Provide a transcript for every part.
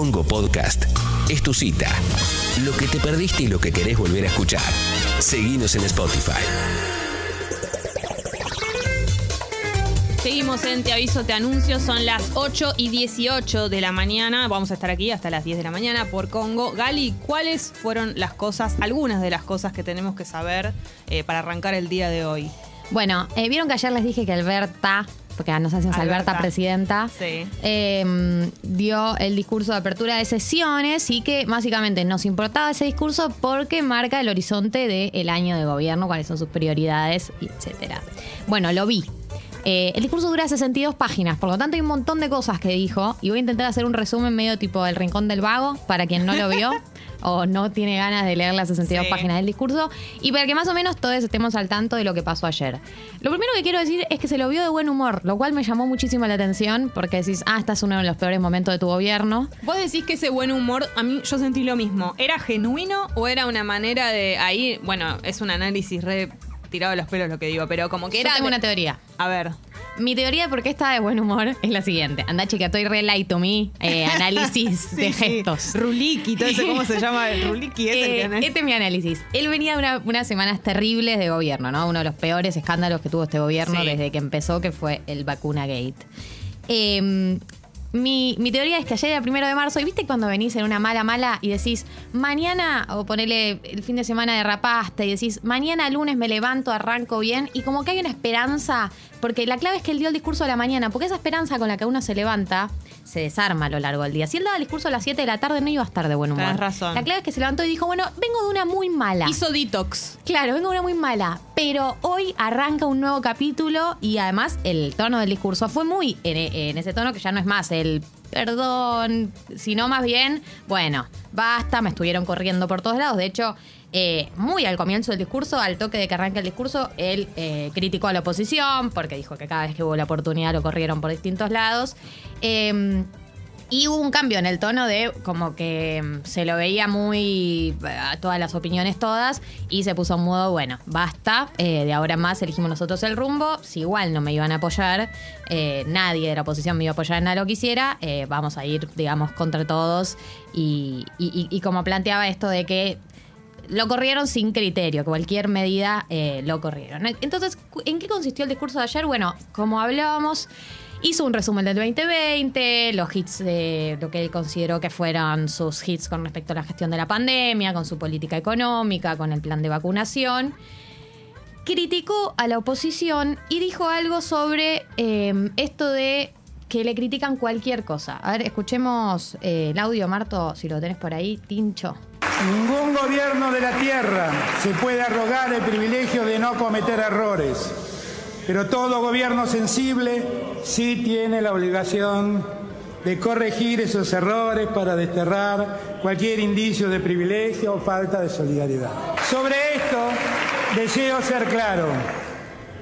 Congo Podcast es tu cita. Lo que te perdiste y lo que querés volver a escuchar. Seguinos en Spotify. Seguimos en Te Aviso, Te Anuncio. Son las 8 y 18 de la mañana. Vamos a estar aquí hasta las 10 de la mañana por Congo. Gali, ¿cuáles fueron las cosas, algunas de las cosas que tenemos que saber eh, para arrancar el día de hoy? Bueno, eh, vieron que ayer les dije que Alberta, porque nos hacemos Alberta, Alberta. presidenta, Sí. eh, dio el discurso de apertura de sesiones y que básicamente nos importaba ese discurso porque marca el horizonte del año de gobierno, cuáles son sus prioridades, etcétera. Bueno, lo vi. Eh, el discurso dura 62 páginas, por lo tanto hay un montón de cosas que dijo y voy a intentar hacer un resumen medio tipo El Rincón del Vago para quien no lo vio o no tiene ganas de leer las 62 Sí. páginas del discurso y para que más o menos todos estemos al tanto de lo que pasó ayer. Lo primero que quiero decir es que se lo vio de buen humor, lo cual me llamó muchísimo la atención porque decís, ah, estás uno de los peores momentos de tu gobierno. Vos decís que ese buen humor, a mí yo sentí lo mismo. ¿Era genuino o era una manera de ahí, bueno, es un análisis re tirado de los pelos lo que digo, pero como que Yo era tengo una teoría. A ver. Mi teoría de por qué está de buen humor es la siguiente. Anda, chica, estoy re light to me. eh, análisis de gestos. Ruliki, todo eso, ¿cómo se llama? El Ruliki es el Eh, que analiza. este es mi análisis. Él venía de una- unas semanas terribles de gobierno, ¿no? Uno de los peores escándalos que tuvo este gobierno Sí. desde que empezó, que fue el vacuna gate. Eh, mi, mi teoría es que ayer era primero de marzo, y viste cuando venís en una mala mala y decís, mañana, o ponele el fin de semana derrapaste, y decís, mañana lunes me levanto, arranco bien, y como que hay una esperanza, porque la clave es que él dio el discurso a la mañana, porque esa esperanza con la que uno se levanta se desarma a lo largo del día. Si él daba el discurso a las 7 de la tarde, no iba a estar de buen humor. Tenés razón. La clave es que se levantó y dijo, bueno, vengo de una muy mala. Hizo detox. Claro, vengo de una muy mala, pero hoy arranca un nuevo capítulo y además el tono del discurso fue muy en, en ese tono que ya no es más el perdón, sino más bien, bueno, basta, me estuvieron corriendo por todos lados. De hecho, eh, muy al comienzo del discurso, al toque de que arranca el discurso, él eh, criticó a la oposición porque dijo que cada vez que hubo la oportunidad lo corrieron por distintos lados. Eh, y hubo un cambio en el tono de como que mm, se lo veía muy a todas las opiniones todas y se puso en modo, bueno, basta, eh, de ahora más elegimos nosotros el rumbo, si igual no me iban a apoyar, eh, nadie de la oposición me iba a apoyar en nada lo que hiciera, eh, vamos a ir, digamos, contra todos y- y como planteaba esto de que lo corrieron sin criterio, cualquier medida eh, lo corrieron. Entonces, ¿en qué consistió el discurso de ayer? Bueno, como hablábamos, hizo un resumen del 2020, los hits de lo que él consideró que fueron sus hits con respecto a la gestión de la pandemia, con su política económica, con el plan de vacunación. Criticó a la oposición y dijo algo sobre eh, esto de que le critican cualquier cosa. A ver, escuchemos eh, el audio, Marto, si lo tenés por ahí, Tincho. Ningún gobierno de la tierra se puede arrogar el privilegio de no cometer errores, pero todo gobierno sensible sí tiene la obligación de corregir esos errores para desterrar cualquier indicio de privilegio o falta de solidaridad. Sobre esto deseo ser claro.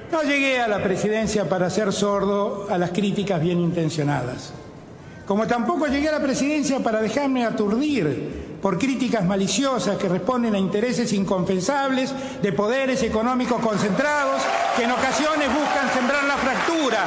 No llegué a la presidencia para ser sordo a las críticas bien intencionadas. Como tampoco llegué a la presidencia para dejarme aturdir por críticas maliciosas que responden a intereses inconfesables de poderes económicos concentrados que en ocasiones buscan sembrar la fractura.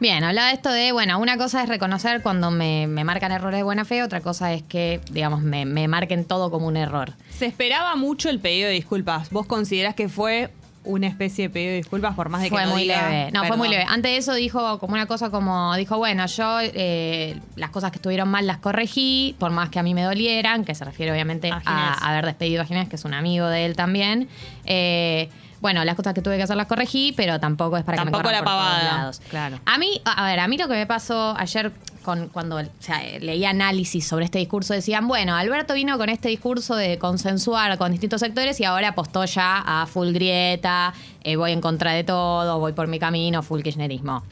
Bien, hablaba de esto de, bueno, una cosa es reconocer cuando me, me marcan errores de buena fe, otra cosa es que, digamos, me, me marquen todo como un error. Se esperaba mucho el pedido de disculpas. ¿Vos considerás que fue una especie de pedido de disculpas por más de que Fue no muy diga, leve. No, fue muy leve. Antes de eso dijo como una cosa como, dijo, bueno, yo eh, las cosas que estuvieron mal las corregí, por más que a mí me dolieran, que se refiere obviamente a haber despedido a Ginés, que es un amigo de él también. Eh, bueno, las cosas que tuve que hacer las corregí, pero tampoco es para que Tampoco me corran la por todos pavada. lados. Claro. A mí, a ver, a mí lo que me pasó ayer con, cuando o sea, leía análisis sobre este discurso, decían, bueno, Alberto vino con este discurso de consensuar con distintos sectores y ahora apostó ya a full grieta, eh, voy en contra de todo, voy por mi camino, full kirchnerismo.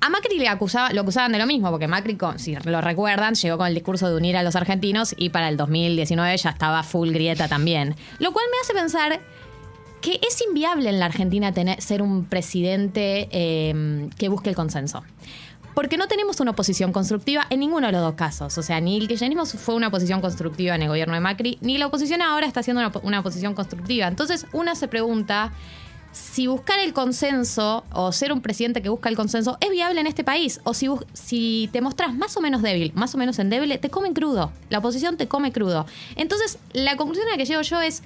A Macri le acusaba, lo acusaban de lo mismo, porque Macri, si lo recuerdan, llegó con el discurso de unir a los argentinos y para el 2019 ya estaba full grieta también. Lo cual me hace pensar que es inviable en la Argentina tener, ser un presidente eh, que busque el consenso. Porque no tenemos una oposición constructiva en ninguno de los dos casos. O sea, ni el kirchnerismo fue una oposición constructiva en el gobierno de Macri, ni la oposición ahora está haciendo una, una oposición constructiva. Entonces, uno se pregunta, si buscar el consenso o ser un presidente que busca el consenso es viable en este país. O si, si te mostrás más o menos débil, más o menos endeble, te comen crudo. La oposición te come crudo. Entonces, la conclusión a la que llego yo es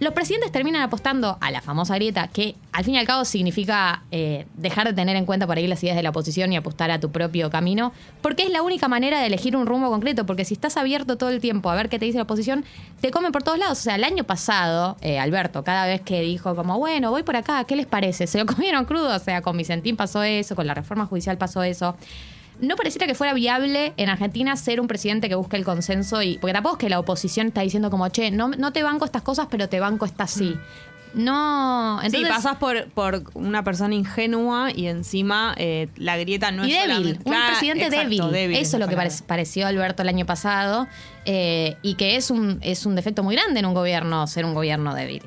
los presidentes terminan apostando a la famosa grieta, que al fin y al cabo significa eh, dejar de tener en cuenta por ahí las ideas de la oposición y apostar a tu propio camino, porque es la única manera de elegir un rumbo concreto, porque si estás abierto todo el tiempo a ver qué te dice la oposición, te comen por todos lados. O sea, el año pasado, eh, Alberto, cada vez que dijo como, bueno, voy por acá, ¿qué les parece? Se lo comieron crudo, o sea, con Vicentín pasó eso, con la reforma judicial pasó eso no pareciera que fuera viable en Argentina ser un presidente que busque el consenso y. Porque tampoco es que la oposición está diciendo como, che, no, no te banco estas cosas, pero te banco estas sí. No, entonces. Sí, pasas por, por una persona ingenua y encima eh, la grieta no y es débil, un presidente débil. Eso es lo que pareció Alberto el año pasado eh, y que es un, es un defecto muy grande en un gobierno ser un gobierno débil.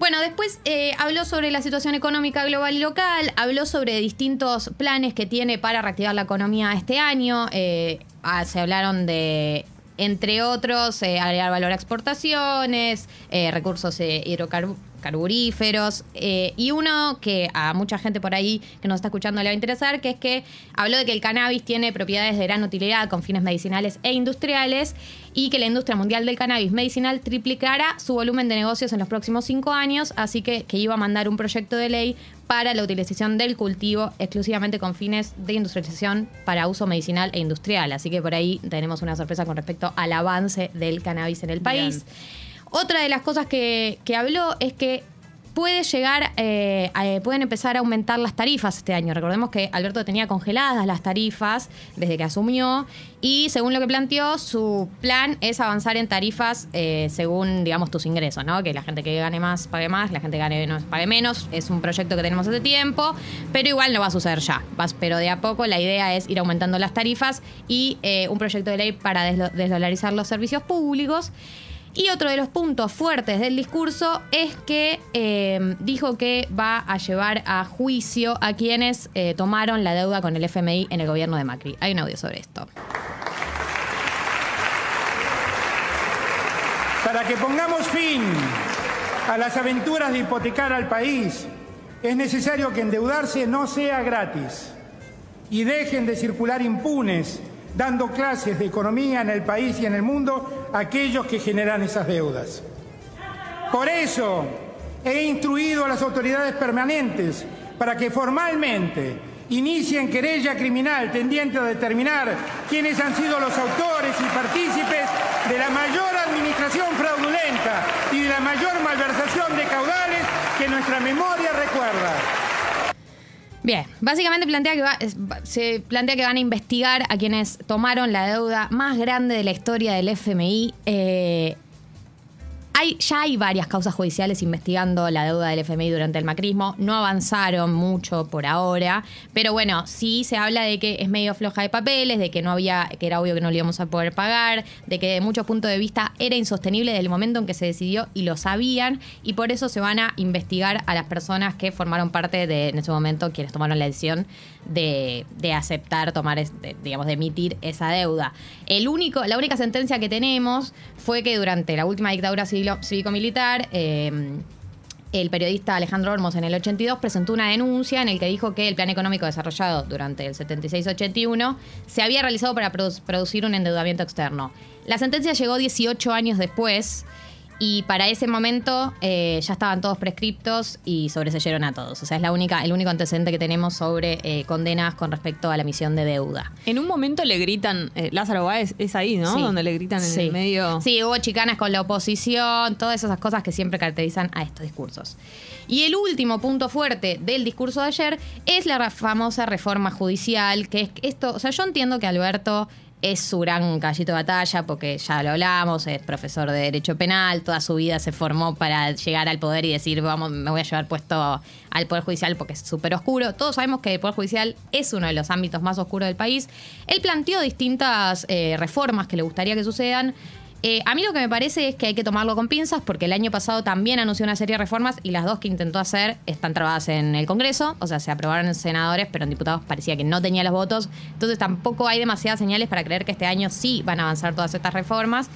Bueno, después eh, habló sobre la situación económica global y local, habló sobre distintos planes que tiene para reactivar la economía este año. Eh, ah, se hablaron de entre otros, eh, agregar valor a exportaciones, recursos hidrocarburos carburíferos. Eh, y uno que a mucha gente por ahí que nos está escuchando le va a interesar, que es que habló de que el cannabis tiene propiedades de gran utilidad con fines medicinales e industriales y que la industria mundial del cannabis medicinal triplicará su volumen de negocios en los próximos cinco años, así que, que iba a mandar un proyecto de ley para la utilización del cultivo exclusivamente con fines de industrialización para uso medicinal e industrial. Así que por ahí tenemos una sorpresa con respecto al avance del cannabis en el país. Otra de las cosas que, habló es que puede llegar, eh, pueden empezar a aumentar las tarifas este año. Recordemos que Alberto tenía congeladas las tarifas desde que asumió y según lo que planteó, su plan es avanzar en tarifas eh, según, digamos, tus ingresos, ¿no? Que la gente que gane más pague más, la gente que gane menos pague menos. Es un proyecto que tenemos hace tiempo, pero igual no va a suceder ya. pero de a poco la idea es ir aumentando las tarifas y eh, un proyecto de ley para desdolarizar los servicios públicos. Y otro de los puntos fuertes del discurso es que eh, dijo que va a llevar a juicio a quienes eh, tomaron la deuda con el FMI en el gobierno de Macri. Hay un audio sobre esto. Para que pongamos fin a las aventuras de hipotecar al país, es necesario que endeudarse no sea gratis y dejen de circular impunes dando clases de economía en el país y en el mundo a aquellos que generan esas deudas. Por eso he instruido a las autoridades permanentes para que formalmente inicien querella criminal tendiente a determinar quiénes han sido los autores y partícipes de la mayor administración fraudulenta y de la mayor malversación de caudales que nuestra memoria recuerda. Bien, básicamente plantea que se plantea que van a investigar a quienes tomaron la deuda más grande de la historia del FMI. Eh, ya hay varias causas judiciales investigando la deuda del FMI durante el macrismo. No avanzaron mucho por ahora, pero bueno, sí se habla de que es medio floja de papeles, de que no había, que era obvio que no lo íbamos a poder pagar, de que de muchos puntos de vista era insostenible desde el momento en que se decidió y lo sabían, y por eso se van a investigar a las personas que formaron parte de, en ese momento, quienes tomaron la decisión de, aceptar, tomar, digamos, de emitir esa deuda. El único, la única sentencia que tenemos fue que durante la última dictadura cívico-militar, eh, el periodista Alejandro Olmos en el 82 presentó una denuncia en el que dijo que el plan económico desarrollado durante el 76-81 se había realizado para producir un endeudamiento externo. La sentencia llegó 18 años después y para ese momento eh, ya estaban todos prescriptos y sobreseyeron a todos. O sea, es la única, el único antecedente que tenemos sobre eh, condenas con respecto a la emisión de deuda. En un momento le gritan, eh, Lázaro Báez es ahí, ¿no? Donde le gritan en el medio. Sí, hubo chicanas con la oposición, todas esas cosas que siempre caracterizan a estos discursos. Y el último punto fuerte del discurso de ayer es la famosa reforma judicial, que es esto, o sea, yo entiendo que Alberto es su gran gallito de batalla porque ya lo hablamos, es profesor de Derecho Penal, toda su vida se formó para llegar al poder y decir, vamos, me voy a llevar puesto al Poder Judicial porque es súper oscuro. Todos sabemos que el Poder Judicial es uno de los ámbitos más oscuros del país. Él planteó distintas eh, reformas que le gustaría que sucedan. Eh, a mí lo que me parece es que hay que tomarlo con pinzas porque el año pasado también anunció una serie de reformas y las dos que intentó hacer están trabadas en el Congreso, o sea, se aprobaron en senadores, pero en diputados parecía que no tenía los votos, entonces tampoco hay demasiadas señales para creer que este año sí van a avanzar todas estas reformas.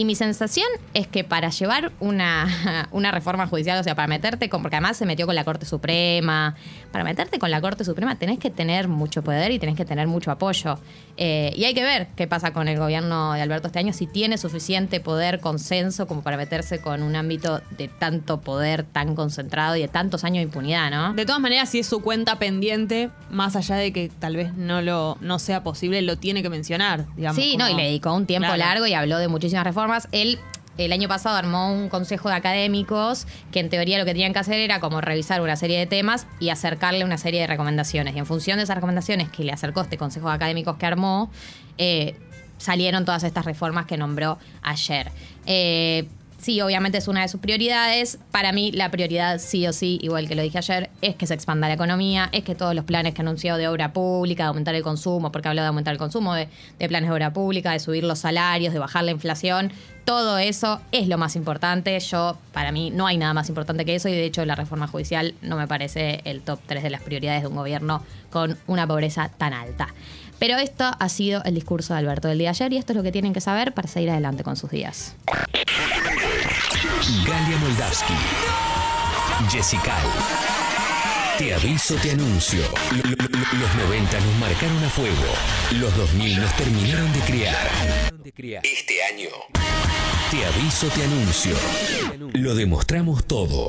Y mi sensación es que para llevar una, una reforma judicial, o sea, para meterte con, porque además se metió con la Corte Suprema, para meterte con la Corte Suprema tenés que tener mucho poder y tenés que tener mucho apoyo. Eh, y hay que ver qué pasa con el gobierno de Alberto este año, si tiene suficiente poder, consenso, como para meterse con un ámbito de tanto poder tan concentrado y de tantos años de impunidad, ¿no? De todas maneras, si es su cuenta pendiente, más allá de que tal vez no lo no sea posible, lo tiene que mencionar, digamos. Sí, no, y le dedicó un tiempo Claro. largo y habló de muchísimas reformas. Él el año pasado armó un consejo de académicos que en teoría lo que tenían que hacer era como revisar una serie de temas y acercarle una serie de recomendaciones. Y en función de esas recomendaciones que le acercó este consejo de académicos que armó, eh, salieron todas estas reformas que nombró ayer. Eh, Sí, obviamente es una de sus prioridades. Para mí, la prioridad, sí o sí, igual que lo dije ayer, es que se expanda la economía, es que todos los planes que anunció de obra pública, de aumentar el consumo, porque habló de aumentar el consumo, de, planes de obra pública, de subir los salarios, de bajar la inflación, todo eso es lo más importante. Yo, para mí, no hay nada más importante que eso y de hecho la reforma judicial no me parece el top 3 de las prioridades de un gobierno con una pobreza tan alta. Pero esto ha sido el discurso de Alberto del día de ayer y esto es lo que tienen que saber para seguir adelante con sus días. Galia Moldavsky. Jessica. Te aviso, te anuncio. Los 90 nos marcaron a fuego. Los 2000 nos terminaron de criar. Este año. Te aviso, te anuncio. Lo demostramos todo.